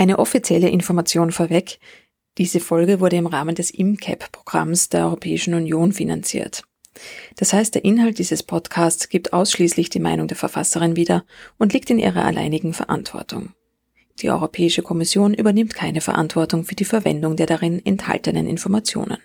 Eine offizielle Information vorweg. Diese Folge wurde im Rahmen des IMCAP-Programms der Europäischen Union finanziert. Das heißt, der Inhalt dieses Podcasts gibt ausschließlich die Meinung der Verfasserin wieder und liegt in ihrer alleinigen Verantwortung. Die Europäische Kommission übernimmt keine Verantwortung für die Verwendung der darin enthaltenen Informationen.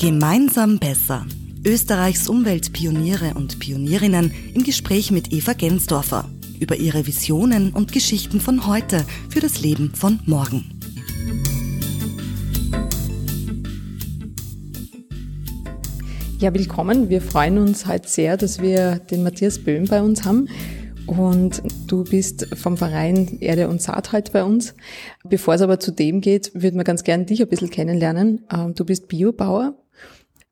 Gemeinsam besser. Österreichs Umweltpioniere und Pionierinnen im Gespräch mit Eva Gensdorfer über ihre Visionen und Geschichten von heute für das Leben von morgen. Ja, willkommen. Wir freuen uns heute sehr, dass wir den Matthias Böhm bei uns haben. Und du bist vom Verein Erde und Saat halt bei uns. Bevor es aber zu dem geht, würden wir ganz gerne dich ein bisschen kennenlernen. Ähm, du bist Biobauer.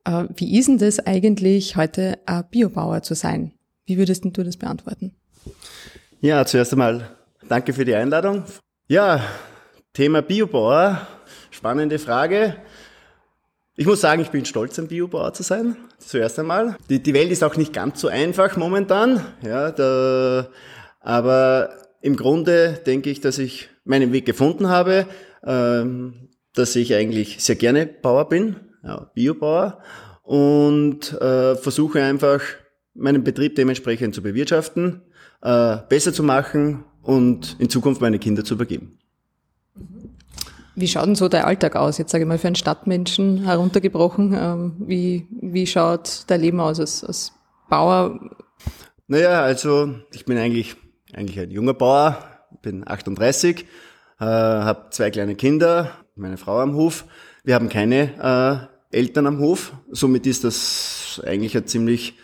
Äh, wie ist denn das eigentlich, heute ein Biobauer zu sein? Wie würdest du das beantworten? Ja, zuerst einmal danke für die Einladung. Ja, Thema Biobauer, spannende Frage. Ich muss sagen, ich bin stolz, ein Biobauer zu sein, zuerst einmal. Die, die Welt ist auch nicht ganz so einfach momentan, ja, da, aber im Grunde denke ich, dass ich meinen Weg gefunden habe, ähm, dass ich eigentlich sehr gerne Bauer bin, ja, Biobauer, und äh, versuche einfach, meinen Betrieb dementsprechend zu bewirtschaften, äh, besser zu machen und in Zukunft meine Kinder zu übergeben. Wie schaut denn so dein Alltag aus? Jetzt sage ich mal für einen Stadtmenschen heruntergebrochen. Ähm, wie, wie schaut dein Leben aus als, als Bauer? Naja, also ich bin eigentlich, eigentlich ein junger Bauer, bin 38, äh, habe zwei kleine Kinder, meine Frau am Hof. Wir haben keine äh, Eltern am Hof. Somit ist das eigentlich ein ziemlich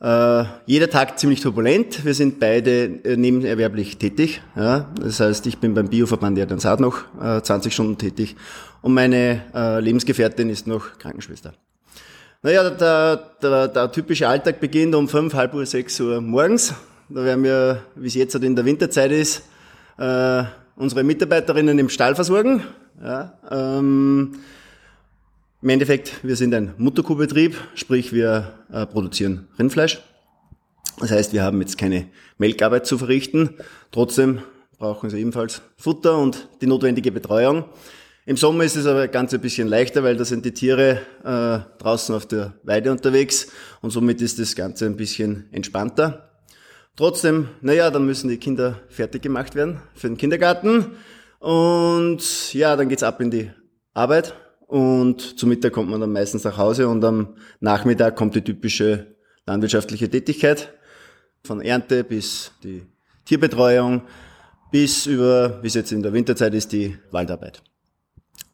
äh, jeder Tag ziemlich turbulent. Wir sind beide äh, nebenerwerblich tätig. Ja. Das heißt, ich bin beim Bioverband Erdansaat noch äh, 20 Stunden tätig und meine äh, Lebensgefährtin ist noch Krankenschwester. Naja, der, der, der typische Alltag beginnt um fünf, halb Uhr, sechs Uhr morgens. Da werden wir, wie es jetzt halt in der Winterzeit ist, äh, unsere Mitarbeiterinnen im Stall versorgen. Ja, ähm, im Endeffekt, wir sind ein Mutterkuhbetrieb, sprich wir äh, produzieren Rindfleisch. Das heißt, wir haben jetzt keine Melkarbeit zu verrichten. Trotzdem brauchen sie ebenfalls Futter und die notwendige Betreuung. Im Sommer ist es aber ganz ein bisschen leichter, weil da sind die Tiere äh, draußen auf der Weide unterwegs und somit ist das Ganze ein bisschen entspannter. Trotzdem, naja, dann müssen die Kinder fertig gemacht werden für den Kindergarten und ja, dann geht's ab in die Arbeit und zum Mittag kommt man dann meistens nach Hause und am Nachmittag kommt die typische landwirtschaftliche Tätigkeit. Von Ernte bis die Tierbetreuung bis über, wie es jetzt in der Winterzeit ist, die Waldarbeit.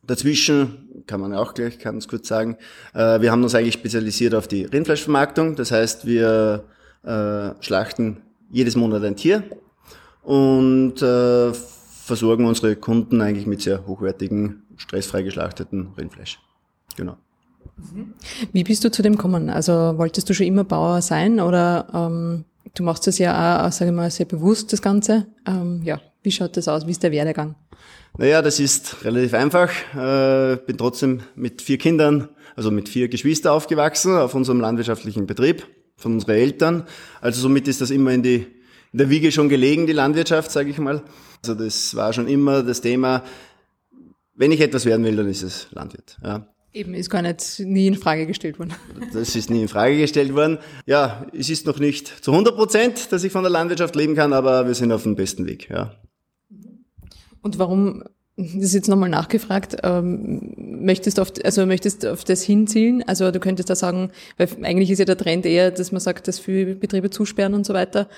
Dazwischen kann man auch gleich ganz kurz sagen, äh, wir haben uns eigentlich spezialisiert auf die Rindfleischvermarktung. Das heißt, wir äh, schlachten jedes Monat ein Tier und äh, versorgen unsere Kunden eigentlich mit sehr hochwertigen stressfrei geschlachteten Rindfleisch. Genau. Mhm. Wie bist du zu dem gekommen? Also wolltest du schon immer Bauer sein oder ähm, du machst das ja auch, sage ich mal, sehr bewusst, das Ganze. Ähm, ja, wie schaut das aus? Wie ist der Werdegang? Naja, das ist relativ einfach. Äh, bin trotzdem mit vier Kindern, also mit vier Geschwistern aufgewachsen auf unserem landwirtschaftlichen Betrieb von unseren Eltern. Also somit ist das immer in die in der Wiege schon gelegen, die Landwirtschaft, sage ich mal. Also das war schon immer das Thema, wenn ich etwas werden will, dann ist es Landwirt. Ja. Eben, ist gar nicht nie in Frage gestellt worden. Das ist nie in Frage gestellt worden. Ja, es ist noch nicht zu 100 Prozent, dass ich von der Landwirtschaft leben kann, aber wir sind auf dem besten Weg, ja. Und warum, das ist jetzt nochmal nachgefragt, ähm, möchtest auf, also möchtest auf das hinzielen? Also du könntest da sagen, weil eigentlich ist ja der Trend eher, dass man sagt, dass viele Betriebe zusperren und so weiter.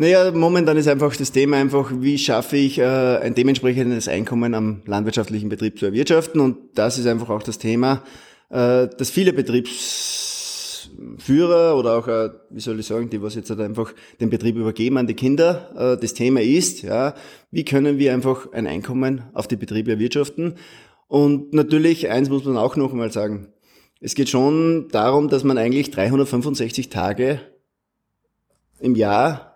Naja, momentan ist einfach das Thema einfach, wie schaffe ich äh, ein dementsprechendes Einkommen am landwirtschaftlichen Betrieb zu erwirtschaften. Und das ist einfach auch das Thema, äh, dass viele Betriebsführer oder auch, äh, wie soll ich sagen, die was jetzt halt einfach den Betrieb übergeben an die Kinder, äh, das Thema ist, ja, wie können wir einfach ein Einkommen auf die Betriebe erwirtschaften. Und natürlich, eins muss man auch noch einmal sagen, es geht schon darum, dass man eigentlich 365 Tage im Jahr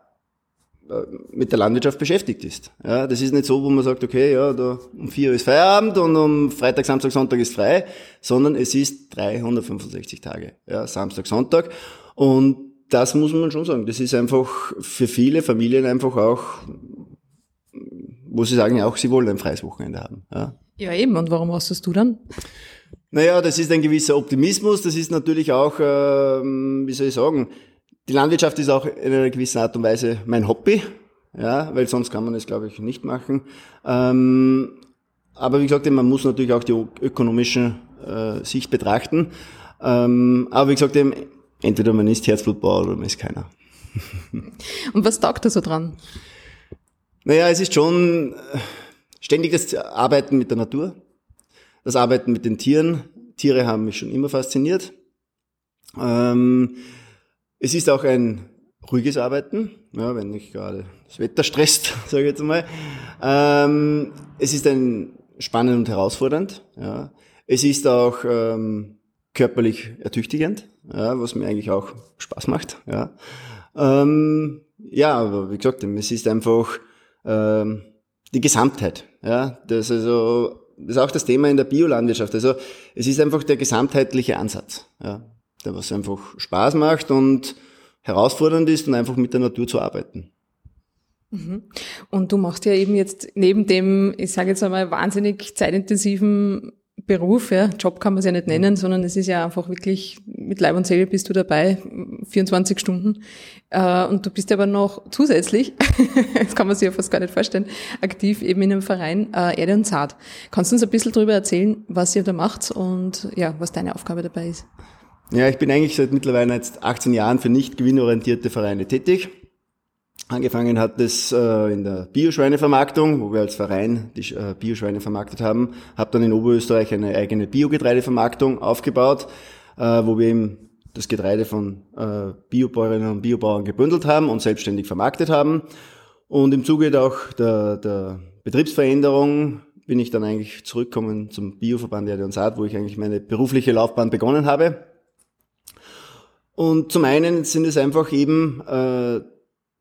mit der Landwirtschaft beschäftigt ist. Ja, das ist nicht so, wo man sagt, okay, ja, da um vier Uhr ist Feierabend und um Freitag, Samstag, Sonntag ist frei, sondern es ist 365 Tage, ja, Samstag, Sonntag. Und das muss man schon sagen. Das ist einfach für viele Familien einfach auch, wo sie sagen, auch sie wollen ein freies Wochenende haben. Ja, ja eben. Und warum machst du dann? Naja, das ist ein gewisser Optimismus. Das ist natürlich auch, ähm, wie soll ich sagen, die Landwirtschaft ist auch in einer gewissen Art und Weise mein Hobby, ja, weil sonst kann man es, glaube ich, nicht machen. Ähm, aber wie gesagt, man muss natürlich auch die ökonomische äh, Sicht betrachten. Ähm, aber wie gesagt, entweder man ist Herzblutbauer oder man ist keiner. Und was taugt da so dran? Naja, es ist schon äh, ständig das Arbeiten mit der Natur, das Arbeiten mit den Tieren. Tiere haben mich schon immer fasziniert. Ähm, es ist auch ein ruhiges Arbeiten, ja, wenn nicht gerade das Wetter stresst, sage ich jetzt mal. Ähm, es ist ein spannend und herausfordernd. Ja. Es ist auch ähm, körperlich ertüchtigend, ja, was mir eigentlich auch Spaß macht. Ja, ähm, ja aber wie gesagt, es ist einfach ähm, die Gesamtheit. Ja, das also das ist auch das Thema in der Biolandwirtschaft. Also es ist einfach der gesamtheitliche Ansatz. Ja der was einfach Spaß macht und herausfordernd ist und einfach mit der Natur zu arbeiten. Mhm. Und du machst ja eben jetzt neben dem, ich sage jetzt einmal, wahnsinnig zeitintensiven Beruf, ja, Job kann man es ja nicht nennen, sondern es ist ja einfach wirklich, mit Leib und Seele bist du dabei, 24 Stunden. Äh, und du bist aber noch zusätzlich, das kann man sich ja fast gar nicht vorstellen, aktiv eben in einem Verein äh, Erde und Saat. Kannst du uns ein bisschen darüber erzählen, was ihr da macht und ja, was deine Aufgabe dabei ist? Ja, ich bin eigentlich seit mittlerweile jetzt 18 Jahren für nicht gewinnorientierte Vereine tätig. Angefangen hat es äh, in der Bioschweinevermarktung, wo wir als Verein die äh, Bioschweine vermarktet haben. Habe dann in Oberösterreich eine eigene Biogetreidevermarktung aufgebaut, äh, wo wir eben das Getreide von Biobäuerinnen und Biobauern gebündelt haben und selbstständig vermarktet haben. Und im Zuge auch der, der Betriebsveränderung bin ich dann eigentlich zurückgekommen zum Bioverband Erde und Saat, wo ich eigentlich meine berufliche Laufbahn begonnen habe. Und zum einen sind es einfach eben äh,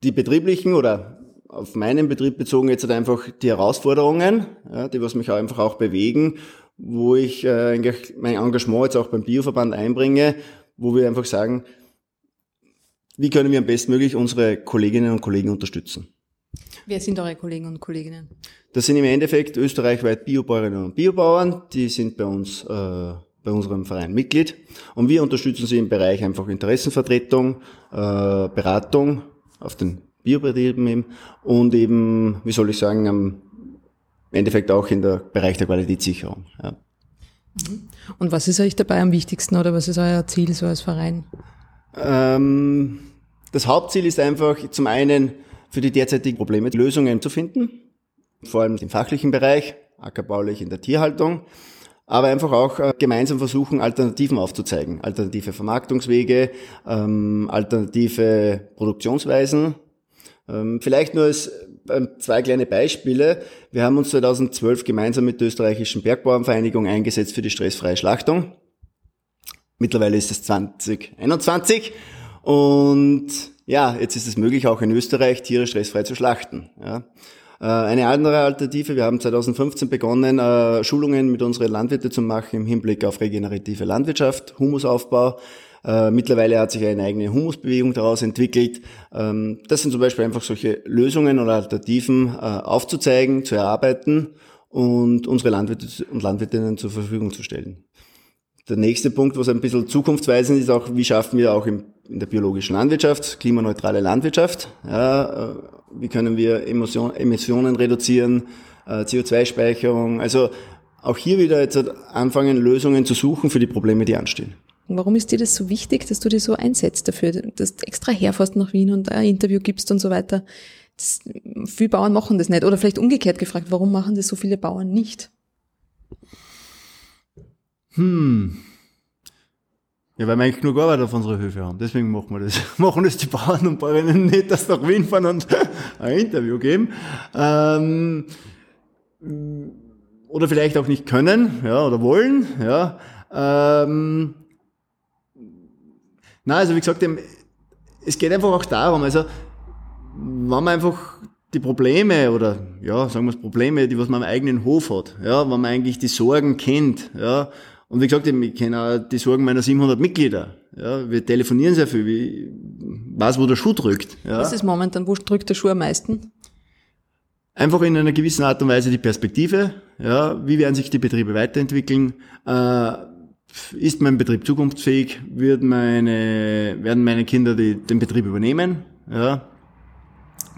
die betrieblichen oder auf meinen Betrieb bezogen jetzt halt einfach die Herausforderungen, ja, die was mich auch einfach auch bewegen, wo ich äh, eigentlich mein Engagement jetzt auch beim Bioverband einbringe, wo wir einfach sagen, wie können wir am bestmöglich unsere Kolleginnen und Kollegen unterstützen. Wer sind eure Kollegen und Kolleginnen? Das sind im Endeffekt österreichweit Biobäuerinnen und Biobauern, die sind bei uns äh, bei unserem Verein Mitglied. Und wir unterstützen sie im Bereich einfach Interessenvertretung, äh, Beratung auf den Biobetrieben eben und eben, wie soll ich sagen, am Endeffekt auch in der Bereich der Qualitätssicherung. Ja. Mhm. Und was ist euch dabei am wichtigsten oder was ist euer Ziel so als Verein? Ähm, das Hauptziel ist einfach zum einen für die derzeitigen Probleme Lösungen zu finden, vor allem im fachlichen Bereich, ackerbaulich in der Tierhaltung aber einfach auch äh, gemeinsam versuchen, Alternativen aufzuzeigen. Alternative Vermarktungswege, ähm, alternative Produktionsweisen. Ähm, vielleicht nur als äh, zwei kleine Beispiele. Wir haben uns 2012 gemeinsam mit der österreichischen Bergbauernvereinigung eingesetzt für die stressfreie Schlachtung. Mittlerweile ist es 2021 und ja, jetzt ist es möglich, auch in Österreich Tiere stressfrei zu schlachten. Ja. Äh, eine andere Alternative, wir haben 2015 begonnen, äh, Schulungen mit unseren Landwirten zu machen im Hinblick auf regenerative Landwirtschaft, Humusaufbau. Äh, mittlerweile hat sich eine eigene Humusbewegung daraus entwickelt. Ähm, das sind zum Beispiel einfach solche Lösungen oder Alternativen aufzuzeigen, zu erarbeiten und unsere Landwirte und Landwirtinnen zur Verfügung zu stellen. Der nächste Punkt, was ein bisschen zukunftsweisend ist, auch wie schaffen wir auch in der biologischen Landwirtschaft, klimaneutrale Landwirtschaft. Ja, wie können wir Emissionen reduzieren, äh, CO2-Speicherung. Also auch hier wieder jetzt anfangen, Lösungen zu suchen für die Probleme, die anstehen. Warum ist dir das so wichtig, dass du dich so einsetzt dafür, dass du extra herfährst nach Wien und ein Interview gibst und so weiter? Das, viele Bauern machen das nicht. Oder vielleicht umgekehrt gefragt, warum machen das so viele Bauern nicht? Hm. Ja, weil wir eigentlich genug Arbeit auf unserer Höfe haben. Deswegen machen wir das. Machen das die Bauern und Bäuerinnen nicht, dass sie nach Wien fahren und ein Interview geben. Ähm, oder vielleicht auch nicht können, ja, oder wollen, ja. Ähm, na, also wie gesagt, es geht einfach auch darum, also man einfach die Probleme oder ja, sagen wir es Probleme, die was man am eigenen Hof hat, ja, wenn man eigentlich die Sorgen kennt, ja, und wie gesagt, ich kenne auch die Sorgen meiner 700 Mitglieder. Ja, wir telefonieren sehr viel, ich weiß, wo der Schuh drückt. Ja. Was ist momentan, wo drückt der Schuh am meisten? Einfach in einer gewissen Art und Weise die Perspektive, ja, wie werden sich die Betriebe weiterentwickeln, äh, ist mein Betrieb zukunftsfähig, wird meine, werden meine Kinder die, den Betrieb übernehmen, ja,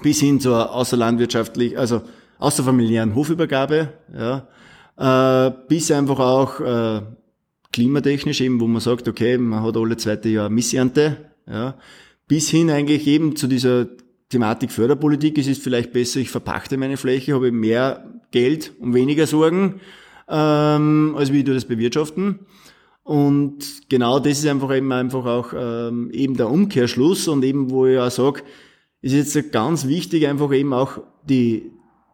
bis hin zur außerlandwirtschaftlich, also außerfamiliären Hofübergabe, ja, äh, bis einfach auch äh, klimatechnisch eben, wo man sagt, okay, man hat alle zweite Jahr Missernte, ja, bis hin eigentlich eben zu dieser Thematik Förderpolitik. Es ist vielleicht besser, ich verpachte meine Fläche, habe mehr Geld und weniger Sorgen, ähm, als wie ich das bewirtschaften. Und genau das ist einfach eben einfach auch ähm, eben der Umkehrschluss und eben, wo ich auch sage, ist jetzt ganz wichtig, einfach eben auch die,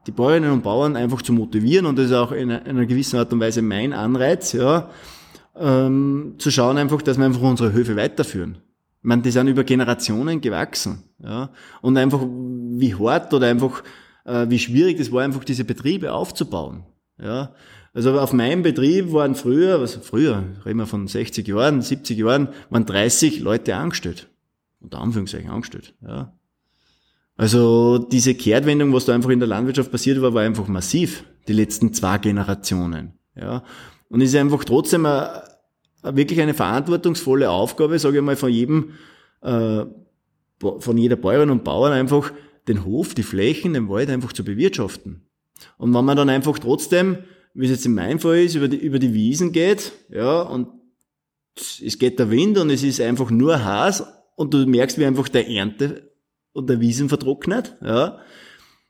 die Bäuerinnen und Bauern einfach zu motivieren und das ist auch in einer gewissen Art und Weise mein Anreiz, ja, ähm, zu schauen einfach, dass wir einfach unsere Höfe weiterführen. Ich meine, die sind über Generationen gewachsen, ja, und einfach wie hart oder einfach äh, wie schwierig das war, einfach diese Betriebe aufzubauen, ja. Also auf meinem Betrieb waren früher, was früher, reden wir von 60 Jahren, 70 Jahren, waren 30 Leute angestellt. Unter Anführungszeichen angestellt, ja. Also diese Kehrtwendung, was da einfach in der Landwirtschaft passiert war, war einfach massiv, die letzten zwei Generationen. Ja. Und es ist einfach trotzdem eine, wirklich eine verantwortungsvolle Aufgabe, sage ich mal, von jedem, äh, von jeder Bäuerin und Bauern einfach den Hof, die Flächen, den Wald einfach zu bewirtschaften. Und wenn man dann einfach trotzdem, wie es jetzt in meinem Fall ist, über die, über die Wiesen geht, ja, und es geht der Wind und es ist einfach nur Haas und du merkst, wie einfach der Ernte und der Wiesen vertrocknet. Ja.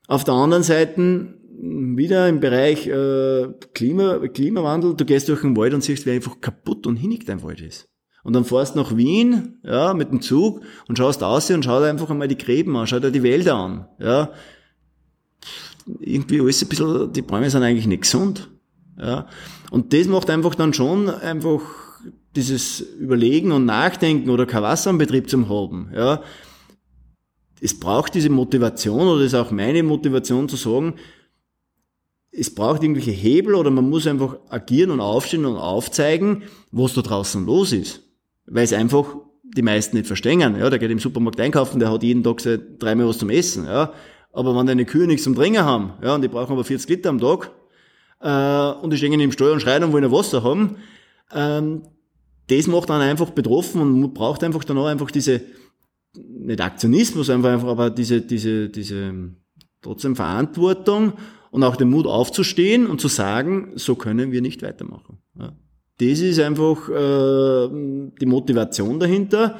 Auf der anderen Seite wieder im Bereich äh, Klima, Klimawandel, du gehst durch den Wald und siehst, wie einfach kaputt und hinnig dein Wald ist. Und dann fährst du nach Wien, ja, mit dem Zug und schaust aus und schau einfach einmal die Gräben an, schau dir die Wälder an, ja. Irgendwie alles ein bisschen, die Bäume sind eigentlich nicht gesund, ja. Und das macht einfach dann schon einfach dieses Überlegen und Nachdenken oder kein Wasser am Betrieb zum haben, ja es braucht diese Motivation oder das ist auch meine Motivation zu sagen, es braucht irgendwelche Hebel oder man muss einfach agieren und aufstehen und aufzeigen, was da draußen los ist. Weil es einfach die meisten nicht verstehen. Ja, der geht im Supermarkt einkaufen, der hat jeden Tag dreimal was zum Essen. Ja. Aber wenn deine Kühe nichts zum Trinken haben, ja, und die brauchen aber 40 Liter am Tag, äh, und die stehen im Steuer und schreien und wollen Wasser haben, ähm, das macht dann einfach betroffen und braucht einfach dann auch einfach diese, nicht Aktionismus, einfach, aber diese, diese, diese trotzdem Verantwortung und auch den Mut aufzustehen und zu sagen, so können wir nicht weitermachen. Ja. Das ist einfach äh, die Motivation dahinter,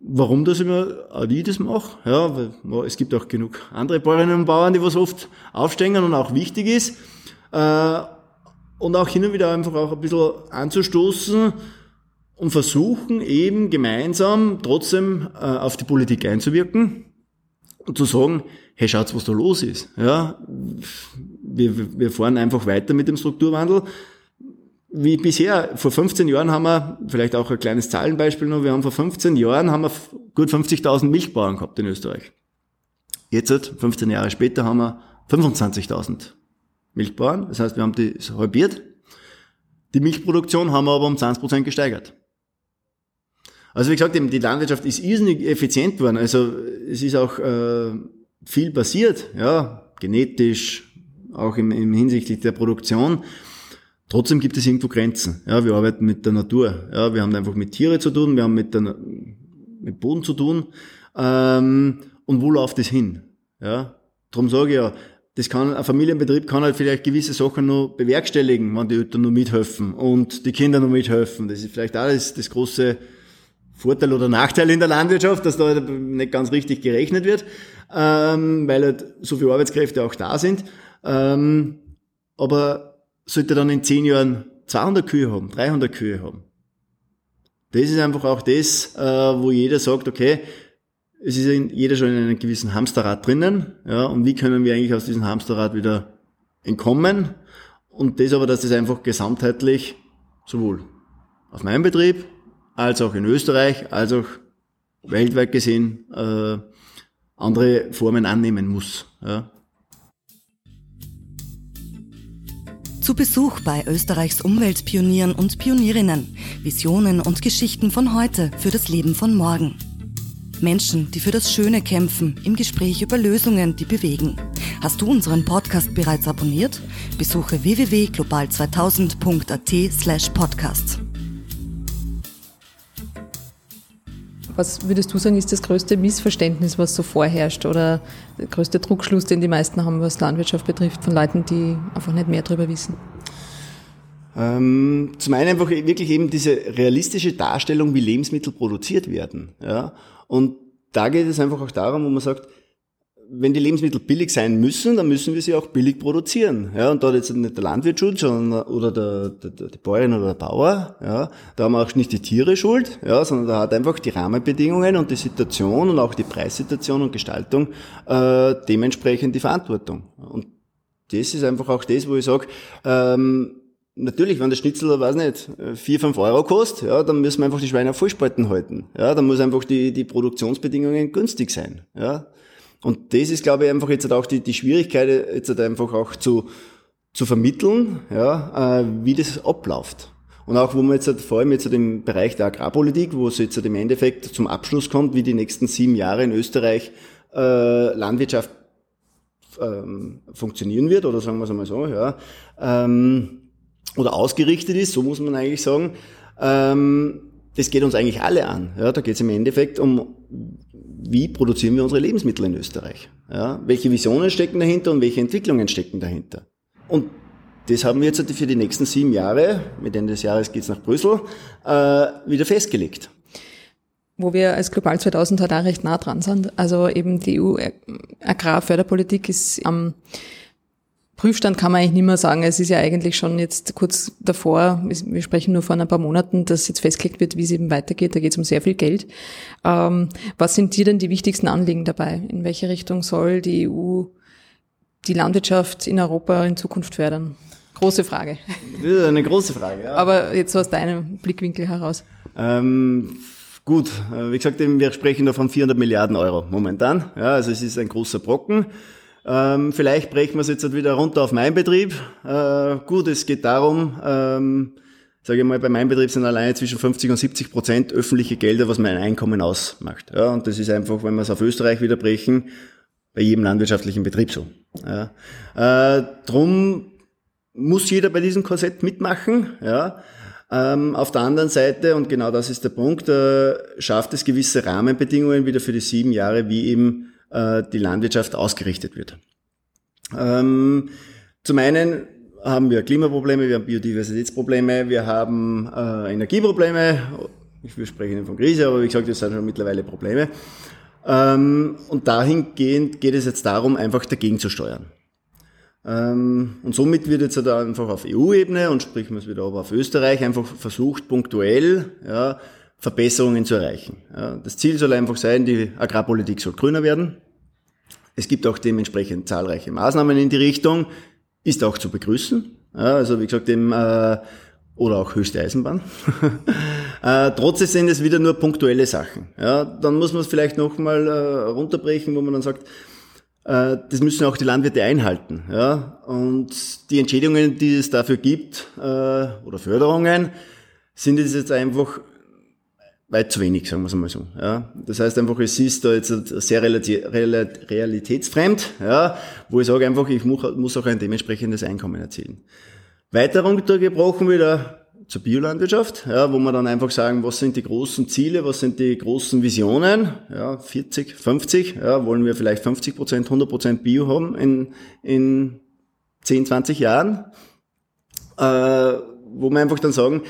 warum das immer ich das mache. Ja, weil, es gibt auch genug andere Bäuerinnen und Bauern, die was oft aufstehen und auch wichtig ist. Äh, und auch hin und wieder einfach auch ein bisschen anzustoßen, und versuchen eben gemeinsam trotzdem äh, auf die Politik einzuwirken und zu sagen, hey, schaut's, was da los ist. Ja, wir, wir fahren einfach weiter mit dem Strukturwandel. Wie bisher, vor 15 Jahren haben wir, vielleicht auch ein kleines Zahlenbeispiel noch, wir haben vor 15 Jahren haben wir gut 50.000 Milchbauern gehabt in Österreich. Jetzt, 15 Jahre später, haben wir 25.000 Milchbauern. Das heißt, wir haben die halbiert. Die Milchproduktion haben wir aber um 20% gesteigert. Also wie gesagt, die Landwirtschaft ist irrsinnig effizient geworden. Also es ist auch äh, viel passiert, ja, genetisch, auch im, im hinsichtlich der Produktion. Trotzdem gibt es irgendwo Grenzen. Ja, wir arbeiten mit der Natur. Ja, wir haben einfach mit Tiere zu tun, wir haben mit, der, mit Boden zu tun. Ähm, und wo läuft es hin? Ja, darum sage ich ja, das kann, ein Familienbetrieb kann halt vielleicht gewisse Sachen nur bewerkstelligen, wenn die Eltern nur mithelfen und die Kinder nur mithelfen. Das ist vielleicht alles das große Vorteil oder Nachteil in der Landwirtschaft, dass da nicht ganz richtig gerechnet wird, ähm, weil halt so viele Arbeitskräfte auch da sind. Ähm, aber sollte dann in zehn Jahren 200 Kühe haben, 300 Kühe haben. Das ist einfach auch das, äh, wo jeder sagt, okay, es ist jeder schon in einem gewissen Hamsterrad drinnen, ja, und wie können wir eigentlich aus diesem Hamsterrad wieder entkommen? Und das aber, dass das einfach gesamtheitlich sowohl auf meinem Betrieb als auch in Österreich, als auch weltweit gesehen äh, andere Formen annehmen muss. Ja. Zu Besuch bei Österreichs Umweltpionieren und Pionierinnen. Visionen und Geschichten von heute für das Leben von morgen. Menschen, die für das Schöne kämpfen, im Gespräch über Lösungen, die bewegen. Hast du unseren Podcast bereits abonniert? Besuche www.global2000.at slash podcast. Was würdest du sagen, ist das größte Missverständnis, was so vorherrscht oder der größte Druckschluss, den die meisten haben, was Landwirtschaft betrifft, von Leuten, die einfach nicht mehr darüber wissen? Ähm, zum einen einfach wirklich eben diese realistische Darstellung, wie Lebensmittel produziert werden. Ja? Und da geht es einfach auch darum, wo man sagt, wenn die Lebensmittel billig sein müssen, dann müssen wir sie auch billig produzieren. Ja, und da hat jetzt nicht der Landwirtschutz sondern, oder der, der, der, Bäuerin oder der Bauer, ja, da haben auch nicht die Tiere schuld, ja, sondern da hat einfach die Rahmenbedingungen und die Situation und auch die Preissituation und Gestaltung äh, dementsprechend die Verantwortung. Und das ist einfach auch das, wo ich sage, ähm, Natürlich, wenn der Schnitzel, weiß nicht, vier, fünf Euro kostet, ja, dann müssen wir einfach die Schweine auf Vollspalten halten. Ja, dann muss einfach die, die Produktionsbedingungen günstig sein. Ja. Und das ist, glaube ich, einfach jetzt auch die, die Schwierigkeit, jetzt einfach auch zu, zu vermitteln, ja, äh, wie das abläuft. Und auch, wo man jetzt halt vor allem jetzt halt im Bereich der Agrarpolitik, wo es jetzt halt im Endeffekt zum Abschluss kommt, wie die nächsten sieben Jahre in Österreich äh, Landwirtschaft ähm, funktionieren wird, oder sagen wir es einmal so, ja, ähm, oder ausgerichtet ist, so muss man eigentlich sagen, ähm, das geht uns eigentlich alle an. Ja, da geht es im Endeffekt um, wie produzieren wir unsere Lebensmittel in Österreich? Ja, welche Visionen stecken dahinter und welche Entwicklungen stecken dahinter? Und das haben wir jetzt für die nächsten sieben Jahre, mit Ende des Jahres geht's nach Brüssel, äh, wieder festgelegt. Wo wir als Global 2000 halt auch recht nah dran sind. Also eben die EU-Agrarförderpolitik ist am Prüfstand kann man eigentlich nicht mehr sagen. Es ist ja eigentlich schon jetzt kurz davor, wir sprechen nur von ein paar Monaten, dass jetzt festgelegt wird, wie es eben weitergeht. Da geht es um sehr viel Geld. Ähm, was sind dir denn die wichtigsten Anliegen dabei? In welche Richtung soll die EU die Landwirtschaft in Europa in Zukunft fördern? Große Frage. Das ist eine große Frage, ja. Aber jetzt aus deinem Blickwinkel heraus. Ähm, gut, äh, wie gesagt, wir sprechen da von 400 Milliarden Euro momentan. Ja, also es ist ein großer Brocken. Ähm, vielleicht brechen wir es jetzt halt wieder runter auf meinen Betrieb. Äh, gut, es geht darum, ähm, sage ich mal, bei meinem Betrieb sind alleine zwischen 50 und 70 Prozent öffentliche Gelder, was mein Einkommen ausmacht. Ja, und das ist einfach, wenn wir es auf Österreich wieder brechen, bei jedem landwirtschaftlichen Betrieb so. Ja. Äh, drum muss jeder bei diesem Korsett mitmachen. Ja. Ähm, auf der anderen Seite, und genau das ist der Punkt, äh, schafft es gewisse Rahmenbedingungen wieder für die sieben Jahre, wie eben äh, die Landwirtschaft ausgerichtet wird. Ähm, zum einen haben wir Klimaprobleme, wir haben Biodiversitätsprobleme, wir haben äh, Energieprobleme. Ich will sprechen von Krise, aber wie gesagt, das sind schon mittlerweile Probleme. Ähm, und dahingehend geht es jetzt darum, einfach dagegen zu steuern. Ähm, und somit wird jetzt halt einfach auf EU-Ebene und sprechen wir es wieder aber auf Österreich einfach versucht, punktuell ja, Verbesserungen zu erreichen. Das Ziel soll einfach sein, die Agrarpolitik soll grüner werden. Es gibt auch dementsprechend zahlreiche Maßnahmen in die Richtung, ist auch zu begrüßen. Also wie gesagt, dem, äh, oder auch höchste Eisenbahn. äh, trotzdem sind es wieder nur punktuelle Sachen. Dann muss man es vielleicht nochmal äh, runterbrechen, wo man dann sagt, das müssen auch die Landwirte einhalten. Und die Entschädigungen, die es dafür gibt, oder Förderungen, sind jetzt einfach weit zu wenig, sagen wir es mal so. Ja. Das heißt einfach, es ist da jetzt sehr realitätsfremd, ja, wo ich sage einfach, ich muss auch ein dementsprechendes Einkommen erzielen. Weiter runtergebrochen wieder zur Biolandwirtschaft, ja, wo wir dann einfach sagen, was sind die großen Ziele, was sind die großen Visionen, ja, 40, 50, ja, wollen wir vielleicht 50 Prozent, 100 Prozent Bio haben in, in 10, 20 Jahren, äh, wo wir einfach dann sagen,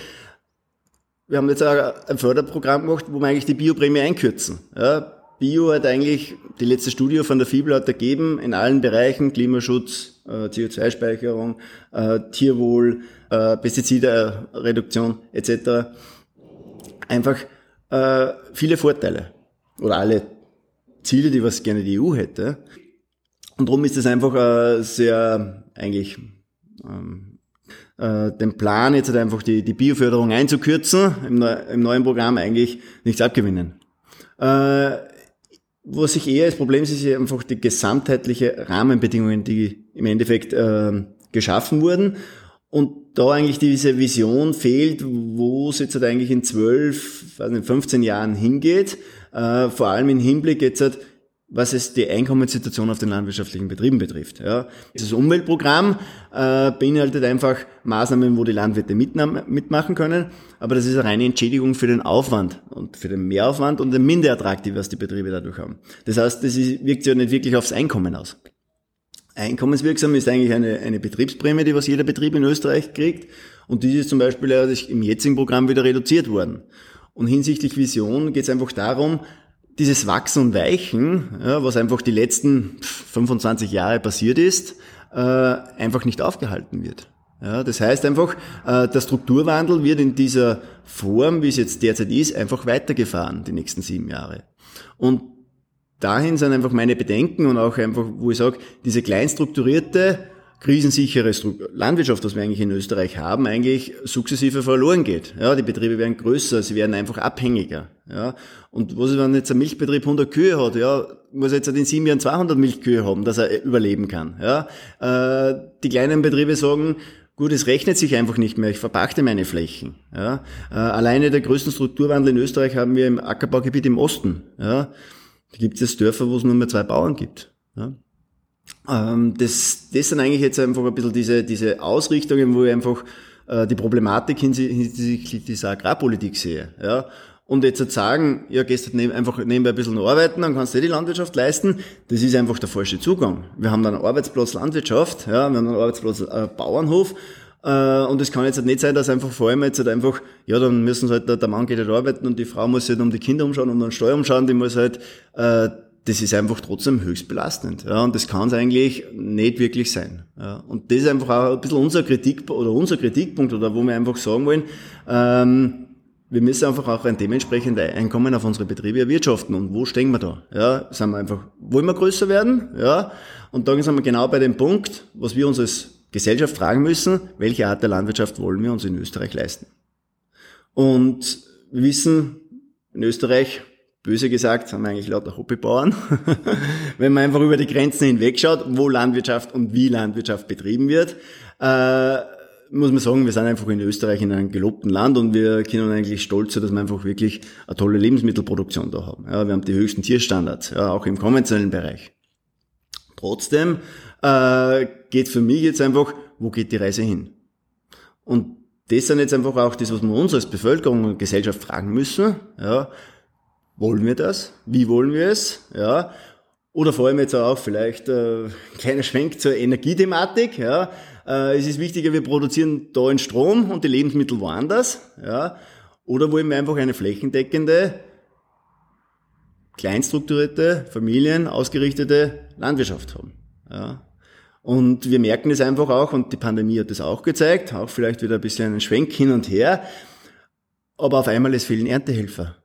wir haben jetzt ein Förderprogramm gemacht, wo wir eigentlich die Bioprämie einkürzen. Ja, Bio hat eigentlich, die letzte Studie von der FIBEL hat ergeben, in allen Bereichen, Klimaschutz, äh, CO2-Speicherung, äh, Tierwohl, äh, Pestizidreduktion etc. Einfach viele Vorteile oder alle Ziele, die was gerne die EU hätte. Und darum ist es einfach sehr eigentlich ähm, äh, den Plan, jetzt halt einfach die, die Bioförderung einzukürzen, im, im neuen Programm eigentlich nichts abgewinnen. Äh, was ich eher als Problem sehe, ist einfach die gesamtheitliche Rahmenbedingungen, die im Endeffekt äh, geschaffen wurden. Und da eigentlich diese Vision fehlt, wo es jetzt halt eigentlich in 12, 15 Jahren hingeht. Äh, vor allem im Hinblick jetzt halt, was es die Einkommenssituation auf den landwirtschaftlichen Betrieben betrifft. Ja. Dieses Umweltprogramm äh, beinhaltet einfach Maßnahmen, wo die Landwirte mitmachen können, aber das ist eine reine Entschädigung für den Aufwand und für den Mehraufwand und den Minderertrag, die was die Betriebe dadurch haben. Das heißt, das ist, wirkt sich ja nicht wirklich aufs Einkommen aus. Einkommenswirksam ist eigentlich eine, eine Betriebsprämie, die was jeder Betrieb in Österreich kriegt und die ist zum Beispiel im jetzigen Programm wieder reduziert worden. Und hinsichtlich Vision geht es einfach darum, dieses Wachsen und Weichen, ja, was einfach die letzten 25 Jahre passiert ist, äh, einfach nicht aufgehalten wird. Ja, das heißt einfach, äh, der Strukturwandel wird in dieser Form, wie es jetzt derzeit ist, einfach weitergefahren, die nächsten sieben Jahre. Und dahin sind einfach meine Bedenken und auch einfach, wo ich sage, diese kleinstrukturierte krisensichere Landwirtschaft, was wir eigentlich in Österreich haben, eigentlich sukzessive verloren geht. Ja, die Betriebe werden größer, sie werden einfach abhängiger. Ja, und was ist, wenn jetzt ein Milchbetrieb 100 Kühe hat? Ja, muss jetzt in sieben Jahren 200 Milchkühe haben, dass er überleben kann. Ja, äh, die kleinen Betriebe sagen, Gut, es rechnet sich einfach nicht mehr. Ich verpachte meine Flächen. Ja. Äh, alleine der größten Strukturwandel in Österreich haben wir im Ackerbaugebiet im Osten. Ja. Da gibt es Dörfer, wo es nur mehr zwei Bauern gibt. Ja. Ähm, das, das sind eigentlich jetzt einfach ein bisschen diese, diese Ausrichtungen, wo ich einfach äh, die Problematik hinsichtlich dieser Agrarpolitik sehe. Ja. Und jetzt zu sagen, ja, gehst du neben, einfach nebenbei ein bisschen arbeiten, dann kannst du eh die Landwirtschaft leisten, das ist einfach der falsche Zugang. Wir haben dann einen Arbeitsplatz Landwirtschaft, ja, wir haben einen Arbeitsplatz äh, Bauernhof, äh, und es kann jetzt halt nicht sein, dass einfach vor allem jetzt halt einfach, ja, dann müssen halt, der Mann geht halt arbeiten und die Frau muss halt um die Kinder umschauen und um den Steuer umschauen, die muss halt, äh, das ist einfach trotzdem höchst belastend. Ja, und das kann es eigentlich nicht wirklich sein. Ja, und das ist einfach auch ein bisschen unser Kritik oder unser Kritikpunkt oder wo wir einfach sagen wollen, ähm, wir müssen einfach auch ein dementsprechendes Einkommen auf unsere Betriebe erwirtschaften. Und wo stehen wir da? Ja, sind wir einfach, wollen wir größer werden? Ja. Und dann sind wir genau bei dem Punkt, was wir uns als Gesellschaft fragen müssen, welche Art der Landwirtschaft wollen wir uns in Österreich leisten? Und wir wissen, in Österreich böse gesagt, haben wir eigentlich lauter Hobbybauern. Wenn man einfach über die Grenzen hinweg schaut, wo Landwirtschaft und wie Landwirtschaft betrieben wird, äh, muss man sagen, wir sind einfach in Österreich in einem gelobten Land und wir können eigentlich stolz sein, dass wir einfach wirklich eine tolle Lebensmittelproduktion da haben. Ja, wir haben die höchsten Tierstandards, ja, auch im konventionellen Bereich. Trotzdem äh, geht für mich jetzt einfach, wo geht die Reise hin? Und das sind jetzt einfach auch das, was wir uns als Bevölkerung und Gesellschaft fragen müssen. Ja, wollen wir das? Wie wollen wir es? Ja. Oder vor allem jetzt auch vielleicht äh, ein kleiner Schwenk zur Energiethematik. Ja. Äh, es ist wichtiger, wir produzieren da einen Strom und die Lebensmittel woanders. Ja. Oder wollen wir einfach eine flächendeckende, kleinstrukturierte, familien ausgerichtete Landwirtschaft haben. Ja. Und wir merken es einfach auch, und die Pandemie hat das auch gezeigt, auch vielleicht wieder ein bisschen einen Schwenk hin und her, aber auf einmal es fehlen Erntehelfer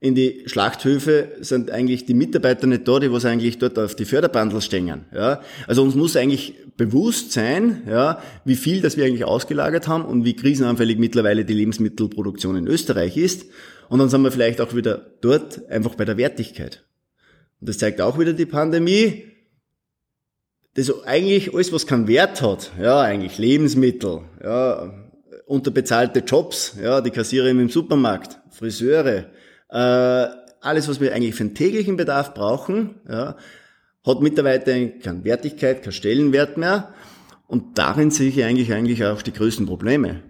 in die Schlachthöfe sind eigentlich die Mitarbeiter nicht da, die was eigentlich dort auf die Förderbandel stehen. Ja? Also uns muss eigentlich bewusst sein, ja, wie viel das wir eigentlich ausgelagert haben und wie krisenanfällig mittlerweile die Lebensmittelproduktion in Österreich ist. Und dann sind wir vielleicht auch wieder dort einfach bei der Wertigkeit. Und das zeigt auch wieder die Pandemie. Das eigentlich alles, was keinen Wert hat, ja, eigentlich Lebensmittel, ja, unterbezahlte Jobs, ja, die Kassierer im Supermarkt, Friseure, alles, was wir eigentlich für den täglichen Bedarf brauchen, ja, hat mittlerweile keine Wertigkeit, keinen Stellenwert mehr. Und darin sehe ich eigentlich, eigentlich auch die größten Probleme.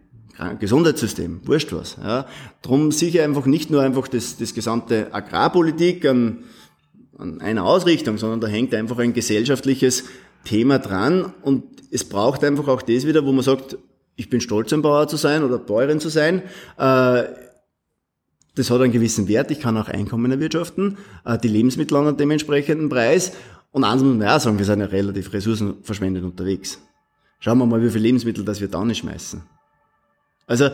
Gesundheitssystem, wurscht was. Ja. Drum sehe ich einfach nicht nur einfach das, das gesamte Agrarpolitik an, an einer Ausrichtung, sondern da hängt einfach ein gesellschaftliches Thema dran und es braucht einfach auch das wieder, wo man sagt, ich bin stolz, ein Bauer zu sein oder Bäuerin zu sein. Äh, das hat einen gewissen Wert. Ich kann auch Einkommen erwirtschaften. Äh, die Lebensmittel haben einen dementsprechenden Preis. Und eins muss man auch sagen, wir sind ja relativ ressourcenverschwendend unterwegs. Schauen wir mal, wie viel Lebensmittel das wir da nicht schmeißen. Also,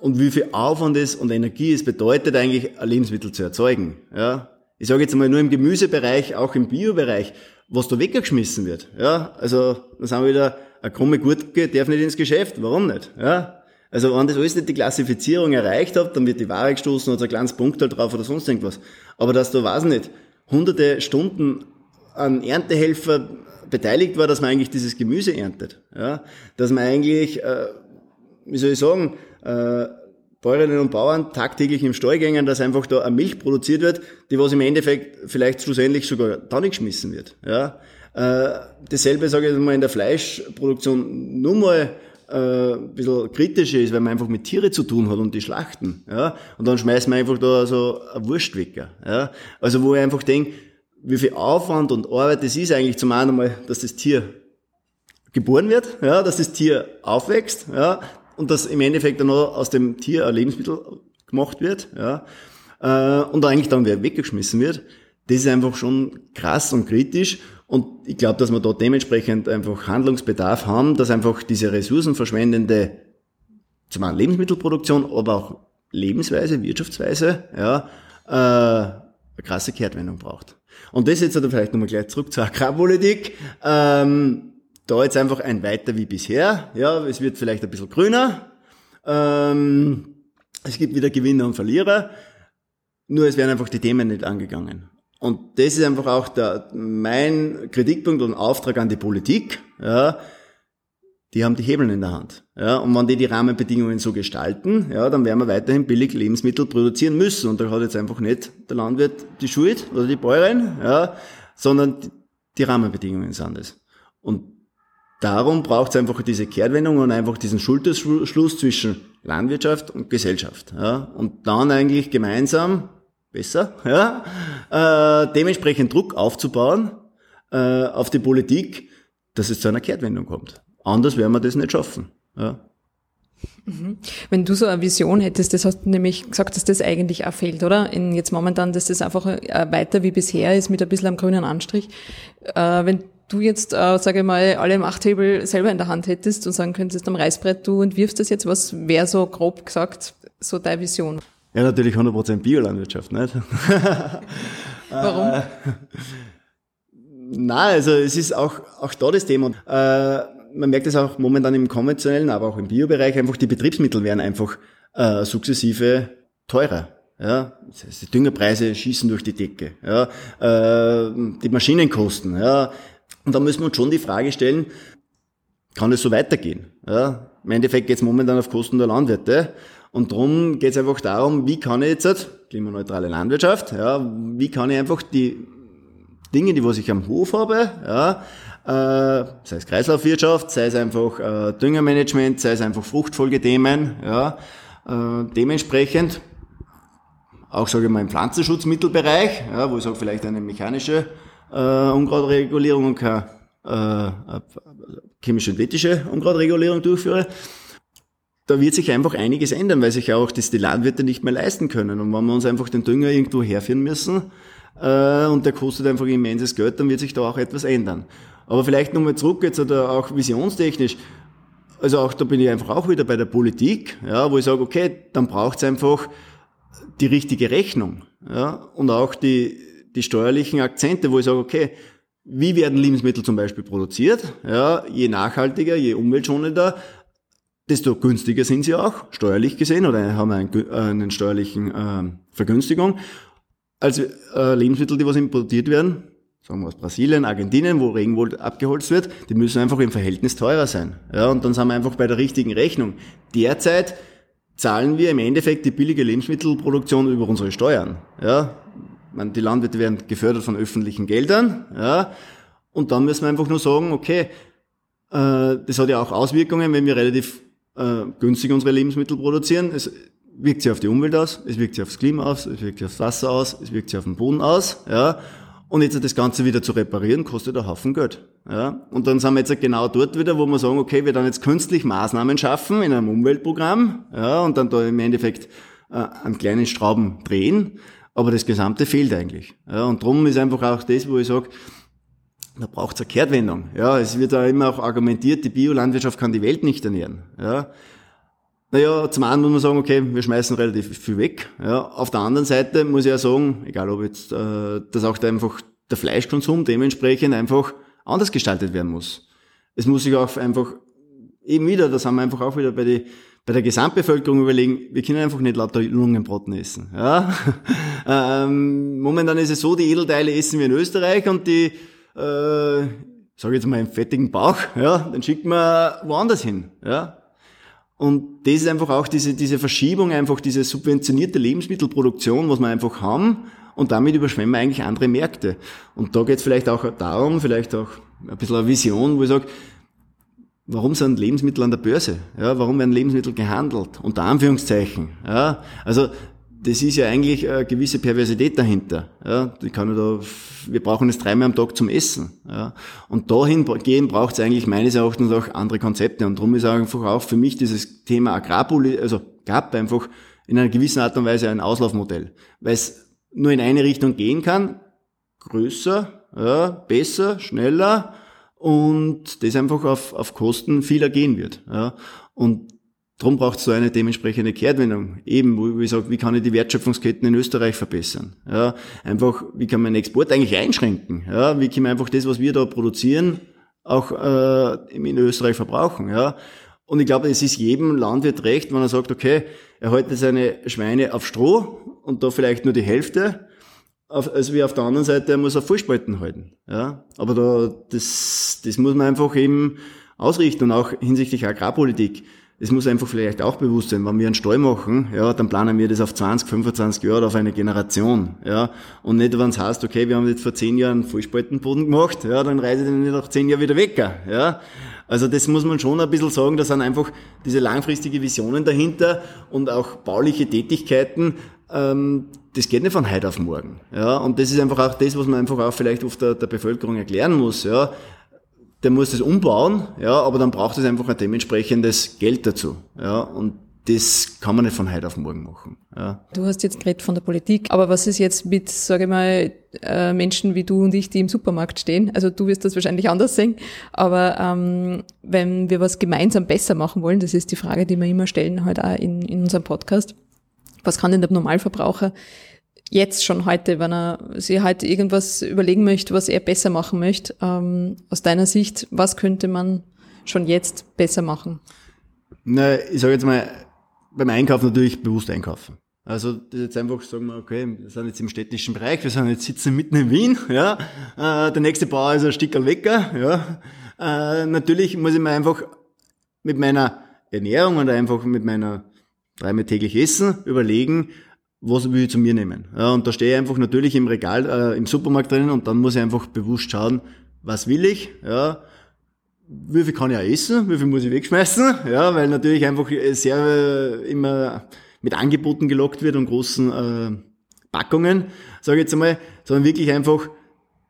und wie viel Aufwand es und Energie es bedeutet, eigentlich ein Lebensmittel zu erzeugen. Ja? Ich sage jetzt mal nur im Gemüsebereich, auch im Biobereich, was da weggeschmissen wird. Ja? Also, da sind wir wieder, eine krumme Gurke darf nicht ins Geschäft. Warum nicht? Ja? Also wenn das alles nicht die Klassifizierung erreicht hat, dann wird die Ware gestoßen oder ein kleines Punkt halt drauf oder sonst irgendwas. Aber dass da, weiß nicht, hunderte Stunden an Erntehelfer beteiligt war, dass man eigentlich dieses Gemüse erntet. Ja? Dass man eigentlich, äh, wie soll ich sagen, äh, Bäuerinnen und Bauern tagtäglich im Stall gängen, dass einfach da eine Milch produziert wird, die was im Endeffekt vielleicht schlussendlich sogar da nicht geschmissen wird. Ja? Äh, dasselbe sage ich mal in der Fleischproduktion nur mal äh, ein bisschen kritischer ist, weil man einfach mit Tiere zu tun hat und die schlachten. Ja? Und dann schmeißt man einfach da so ein Wurstwecker. Ja? Also wo ich einfach denke, wie viel Aufwand und Arbeit es ist eigentlich zum einen einmal, dass das Tier geboren wird, ja, dass das Tier aufwächst, ja, und dass im Endeffekt dann auch aus dem Tier ein Lebensmittel gemacht wird, ja, äh, und eigentlich dann wieder weggeschmissen wird. Das ist einfach schon krass und kritisch. Und ich glaube, dass wir da dementsprechend einfach Handlungsbedarf haben, dass einfach diese ressourcenverschwendende, zum einen Lebensmittelproduktion, aber auch Lebensweise, Wirtschaftsweise, ja, äh, eine krasse Kehrtwendung braucht. Und das jetzt vielleicht nochmal gleich zurück zur Agrarpolitik. Ähm, da jetzt einfach ein weiter wie bisher. Ja, es wird vielleicht ein bisschen grüner. Ähm, es gibt wieder Gewinner und Verlierer. Nur es werden einfach die Themen nicht angegangen. Und das ist einfach auch der, mein Kritikpunkt und Auftrag an die Politik. Ja, die haben die Hebeln in der Hand. Ja, und wenn die die Rahmenbedingungen so gestalten, ja, dann werden wir weiterhin billig Lebensmittel produzieren müssen. Und da hat jetzt einfach nicht der Landwirt die Schuld oder die Bäuerin, ja, sondern die Rahmenbedingungen sind es. Und darum braucht es einfach diese Kehrtwendung und einfach diesen Schulterschluss zwischen Landwirtschaft und Gesellschaft. Ja, und dann eigentlich gemeinsam besser, ja, äh, dementsprechend Druck aufzubauen äh, auf die Politik, dass es zu einer Kehrtwendung kommt. Anders werden wir das nicht schaffen. Ja. Mhm. Wenn du so eine Vision hättest, das hast du nämlich gesagt, dass das eigentlich auch fehlt, oder? In jetzt momentan, dass das einfach äh, weiter wie bisher ist mit ein bisschen am grünen Anstrich. Äh, wenn du jetzt, äh, sage ich mal, alle Machthebel selber in der Hand hättest und sagen könntest am Reißbrett, du entwirfst das jetzt, was wäre so grob gesagt so deine Vision? Ja, natürlich 100% Biolandwirtschaft, nicht? Warum? Äh, na, also es ist auch, auch da das Thema. Äh, man merkt es auch momentan im konventionellen, aber auch im Biobereich, einfach die Betriebsmittel werden einfach äh, sukzessive teurer. Ja, die Düngerpreise schießen durch die Decke. Ja, äh, die Maschinenkosten. Ja, und da müssen wir uns schon die Frage stellen: Kann es so weitergehen? Ja, im Endeffekt geht es momentan auf Kosten der Landwirte. Und darum geht es einfach darum, wie kann ich jetzt, klimaneutrale Landwirtschaft, ja, wie kann ich einfach die Dinge, die was ich am Hof habe, ja, äh, sei es Kreislaufwirtschaft, sei es einfach äh, Düngermanagement, sei es einfach Fruchtfolgethemen, ja, äh, dementsprechend auch sage ich mal im Pflanzenschutzmittelbereich, ja, wo ich sage vielleicht eine mechanische äh, Unkrautregulierung und keine äh, chemisch-synthetische Unkrautregulierung durchführe, da wird sich einfach einiges ändern, weil sich auch das die Landwirte nicht mehr leisten können. Und wenn wir uns einfach den Dünger irgendwo herführen müssen, äh, und der kostet einfach immenses Geld, dann wird sich da auch etwas ändern. Aber vielleicht nochmal zurück jetzt oder auch visionstechnisch. Also auch da bin ich einfach auch wieder bei der Politik, ja, wo ich sage, okay, dann braucht es einfach die richtige Rechnung, ja, und auch die, die steuerlichen Akzente, wo ich sage, okay, wie werden Lebensmittel zum Beispiel produziert? Ja, je nachhaltiger, je umweltschonender, desto günstiger sind sie auch, steuerlich gesehen, oder haben einen, einen steuerlichen äh, Vergünstigung, als äh, Lebensmittel, die was importiert werden, sagen wir aus Brasilien, Argentinien, wo Regenwald abgeholzt wird, die müssen einfach im Verhältnis teurer sein. Ja, und dann sind wir einfach bei der richtigen Rechnung. Derzeit zahlen wir im Endeffekt die billige Lebensmittelproduktion über unsere Steuern. Ja, meine, die Landwirte werden gefördert von öffentlichen Geldern. Ja, und dann müssen wir einfach nur sagen, okay, äh, das hat ja auch Auswirkungen, wenn wir relativ äh, günstig unsere Lebensmittel produzieren. Es wirkt sich auf die Umwelt aus, es wirkt sich aufs Klima aus, es wirkt sich aufs Wasser aus, es wirkt sich auf den Boden aus. Ja, und jetzt das Ganze wieder zu reparieren, kostet ein Haufen Geld. Ja? Und dann sind wir jetzt genau dort wieder, wo wir sagen, okay, wir dann jetzt künstlich Maßnahmen schaffen in einem Umweltprogramm, ja, und dann da im Endeffekt äh, an kleinen Strauben drehen. Aber das Gesamte fehlt eigentlich. Ja? Und drum ist einfach auch das, wo ich sage, da braucht es eine Kehrtwendung. Ja, es wird da immer auch argumentiert, die Biolandwirtschaft kann die Welt nicht ernähren. Ja, naja, zum einen muss man sagen, okay, wir schmeißen relativ viel weg. Ja, auf der anderen Seite muss ich ja sagen, egal ob jetzt, äh, dass auch da einfach der Fleischkonsum dementsprechend einfach anders gestaltet werden muss. Es muss sich auch einfach eben wieder, das haben wir einfach auch wieder bei, die, bei der Gesamtbevölkerung überlegen, wir können einfach nicht lauter Lungenbraten essen. Ja? Ähm, momentan ist es so, die Edelteile essen wir in Österreich und die, äh, sage jetzt mal, im fettigen Bauch, ja, dann schickt man woanders hin, ja. Und das ist einfach auch diese, diese Verschiebung, einfach diese subventionierte Lebensmittelproduktion, was wir einfach haben. Und damit überschwemmen wir eigentlich andere Märkte. Und da geht es vielleicht auch darum, vielleicht auch ein bisschen eine Vision, wo ich sage, warum sind Lebensmittel an der Börse? Ja, warum werden Lebensmittel gehandelt? Unter Anführungszeichen. Ja, also das ist ja eigentlich eine gewisse Perversität dahinter. Ja, die kann da, wir brauchen es dreimal am Tag zum Essen. Ja, und dahin gehen braucht es eigentlich meines Erachtens auch andere Konzepte. Und darum ist einfach auch für mich dieses Thema Agrarpolitik, also gab einfach in einer gewissen Art und Weise ein Auslaufmodell, weil es nur in eine Richtung gehen kann, größer, ja, besser, schneller und das einfach auf, auf Kosten vieler gehen wird. Ja. Und Darum braucht es so eine dementsprechende Kehrtwendung. Eben, wo ich sage, wie kann ich die Wertschöpfungsketten in Österreich verbessern? Ja, einfach, wie kann man den Export eigentlich einschränken? Ja, wie kann man einfach das, was wir da produzieren, auch äh, in Österreich verbrauchen? Ja, und ich glaube, es ist jedem Landwirt recht, wenn er sagt, okay, er hält seine Schweine auf Stroh und da vielleicht nur die Hälfte, auf, also wie auf der anderen Seite, er muss auf Vollspalten halten. Ja, aber da, das, das muss man einfach eben ausrichten und auch hinsichtlich Agrarpolitik es muss einfach vielleicht auch bewusst sein, wenn wir einen Stall machen, ja, dann planen wir das auf 20, 25 Jahre auf eine Generation, ja. Und nicht, wenn es heißt, okay, wir haben jetzt vor zehn Jahren Vollspaltenboden gemacht, ja, dann reise ich den nicht nach zehn Jahren wieder weg, ja. Also das muss man schon ein bisschen sagen, da sind einfach diese langfristige Visionen dahinter und auch bauliche Tätigkeiten, ähm, das geht nicht von heute auf morgen. Ja, und das ist einfach auch das, was man einfach auch vielleicht oft der, der Bevölkerung erklären muss. Ja, der muss das umbauen, ja, aber dann braucht es einfach ein dementsprechendes Geld dazu, ja, und das kann man nicht von heute auf morgen machen. Ja. Du hast jetzt geredet von der Politik, aber was ist jetzt mit, sage ich mal, äh, Menschen wie du und ich, die im Supermarkt stehen? Also du wirst das wahrscheinlich anders sehen, aber ähm, wenn wir was gemeinsam besser machen wollen, das ist die Frage, die wir immer stellen, halt auch in, in unserem Podcast. Was kann denn der Normalverbraucher jetzt schon heute, wenn er sich halt irgendwas überlegen möchte, was er besser machen möchte, ähm, aus deiner Sicht, was könnte man schon jetzt besser machen? Na, ich sage jetzt mal, beim Einkaufen natürlich bewusst einkaufen. Also das jetzt einfach, sagen wir, okay, wir sind jetzt im städtischen Bereich, wir sind jetzt sitzen mitten in Wien, ja. Äh, der nächste Bauer ist ein Stickerl Wecker, ja. Äh, natürlich muss ich mir einfach mit meiner Ernährung und einfach mit meiner dreimal täglich Essen überlegen, was will ich zu mir nehmen. Ja, und da stehe ich einfach natürlich im Regal, äh, im Supermarkt drin und dann muss ich einfach bewusst schauen, was will ich, ja, wie viel kann ich auch essen, wie viel muss ich wegschmeißen, ja, weil natürlich einfach sehr äh, immer mit Angeboten gelockt wird und großen äh, Packungen, sage ich jetzt einmal, sondern wirklich einfach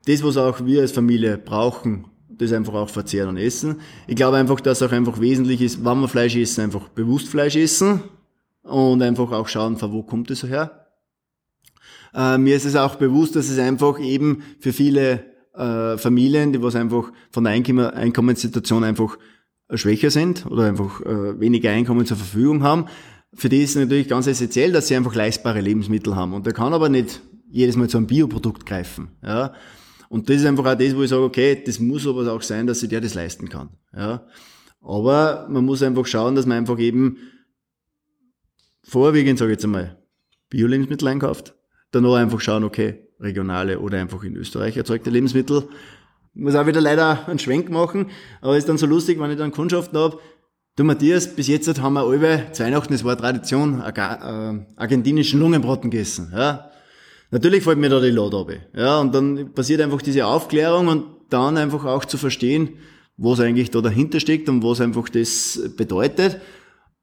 das, was auch wir als Familie brauchen, das einfach auch verzehren und essen. Ich glaube einfach, dass auch einfach wesentlich ist, wenn wir Fleisch essen, einfach bewusst Fleisch essen, und einfach auch schauen, von wo kommt es her. Äh, mir ist es auch bewusst, dass es einfach eben für viele äh, Familien, die was einfach von der Einkommen Einkommenssituation einfach schwächer sind oder einfach äh, weniger Einkommen zur Verfügung haben, für die ist es natürlich ganz essentiell, dass sie einfach leistbare Lebensmittel haben. Und der kann aber nicht jedes Mal zu einem Bioprodukt greifen. Ja? Und das ist einfach auch das, wo ich sage, okay, das muss aber auch sein, dass sich der das leisten kann. Ja? Aber man muss einfach schauen, dass man einfach eben vorwiegend, sage ich jetzt einmal, Bio-Lebensmittel einkauft. Danach einfach schauen, okay, regionale oder einfach in Österreich erzeugte Lebensmittel. Ich muss auch wieder leider einen Schwenk machen, aber ist dann so lustig, wenn ich dann Kundschaften habe. Du Matthias, bis jetzt haben wir alle, zu Weihnachten, es war Tradition, äh, argentinischen Lungenbraten gegessen. Ja. Natürlich fällt mir da die Lade ab. Ja, und dann passiert einfach diese Aufklärung und dann einfach auch zu verstehen, was eigentlich da dahinter steckt und was einfach das bedeutet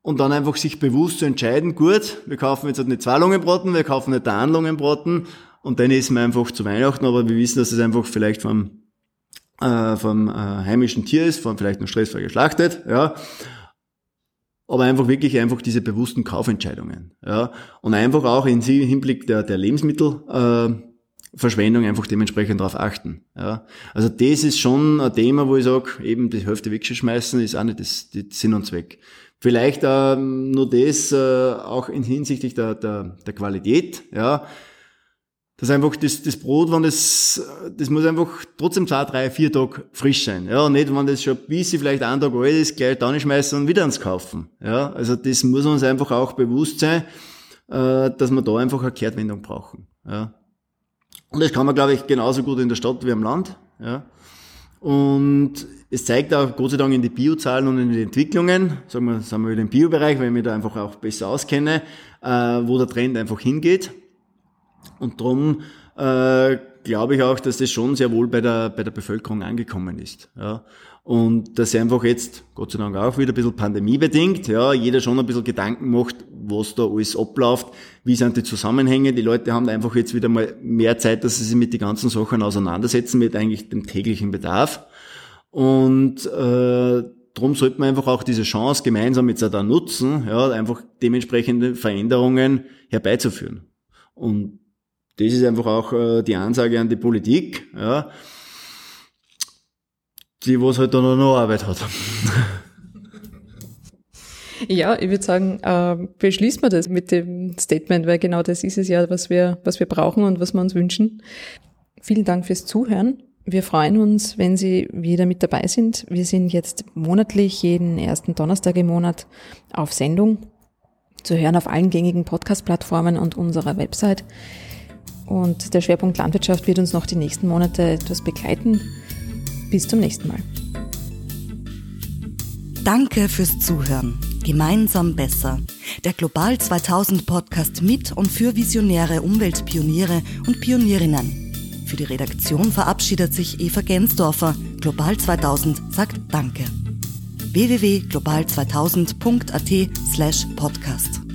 und dann einfach sich bewusst zu entscheiden, gut, wir kaufen jetzt nicht zwei Lungenbraten, wir kaufen nicht einen Lungenbraten und dann essen wir einfach zu Weihnachten, aber wir wissen, dass es einfach vielleicht vom, äh, vom äh, heimischen Tier ist, von vielleicht noch stressfrei geschlachtet, ja. Aber einfach wirklich einfach diese bewussten Kaufentscheidungen, ja. Und einfach auch in Hinblick der, der Lebensmittel, äh, Verschwendung einfach dementsprechend darauf achten. Ja. Also das ist schon ein Thema, wo ich sage, eben die Hälfte wegzuschmeißen, ist auch nicht das, das Sinn und Zweck. Vielleicht ähm, nur das äh, auch in hinsichtlich der, der, der Qualität, ja. Das einfach das, das Brot, wenn das, das muss einfach trotzdem zwei, drei, vier Tage frisch sein. Ja, und nicht, wenn das schon ein bisschen vielleicht einen Tag alt ist, gleich da nicht schmeißen und wieder ans Kaufen. Ja, also das muss uns einfach auch bewusst sein, äh, dass wir da einfach eine Kehrtwendung brauchen. Ja. Und das kann man, glaube ich, genauso gut in der Stadt wie am Land. Ja. Und es zeigt auch Gott sei Dank in die Biozahlen und in die Entwicklungen, sagen wir, sagen wir wieder im Biobereich, weil ich mich da einfach auch besser auskenne, äh, wo der Trend einfach hingeht. Und darum äh, glaube ich auch, dass das schon sehr wohl bei der, bei der Bevölkerung angekommen ist. Ja. Und dass einfach jetzt, Gott sei Dank auch wieder ein bisschen pandemiebedingt, ja, jeder schon ein bisschen Gedanken macht, was da alles abläuft, wie sind die Zusammenhänge. Die Leute haben einfach jetzt wieder mal mehr Zeit, dass sie sich mit den ganzen Sachen auseinandersetzen, mit eigentlich dem täglichen Bedarf. Und äh, darum sollte man einfach auch diese Chance gemeinsam jetzt auch da nutzen, ja, einfach dementsprechende Veränderungen herbeizuführen. Und das ist einfach auch äh, die Ansage an die Politik, ja, die was halt dann noch Arbeit hat. Ja, ich würde sagen, äh, beschließen wir das mit dem Statement, weil genau das ist es ja, was wir, was wir brauchen und was wir uns wünschen. Vielen Dank fürs Zuhören. Wir freuen uns, wenn Sie wieder mit dabei sind. Wir sind jetzt monatlich jeden ersten Donnerstag im Monat auf Sendung zu hören auf allen gängigen Podcast-Plattformen und unserer Website. Und der Schwerpunkt Landwirtschaft wird uns noch die nächsten Monate etwas begleiten. Bis zum nächsten Mal. Danke fürs Zuhören. Gemeinsam besser. Der Global 2000 Podcast mit und für visionäre Umweltpioniere und Pionierinnen. Für die Redaktion verabschiedet sich Eva Gensdorfer. Global 2000 sagt Danke. www.global2000.at slash podcast.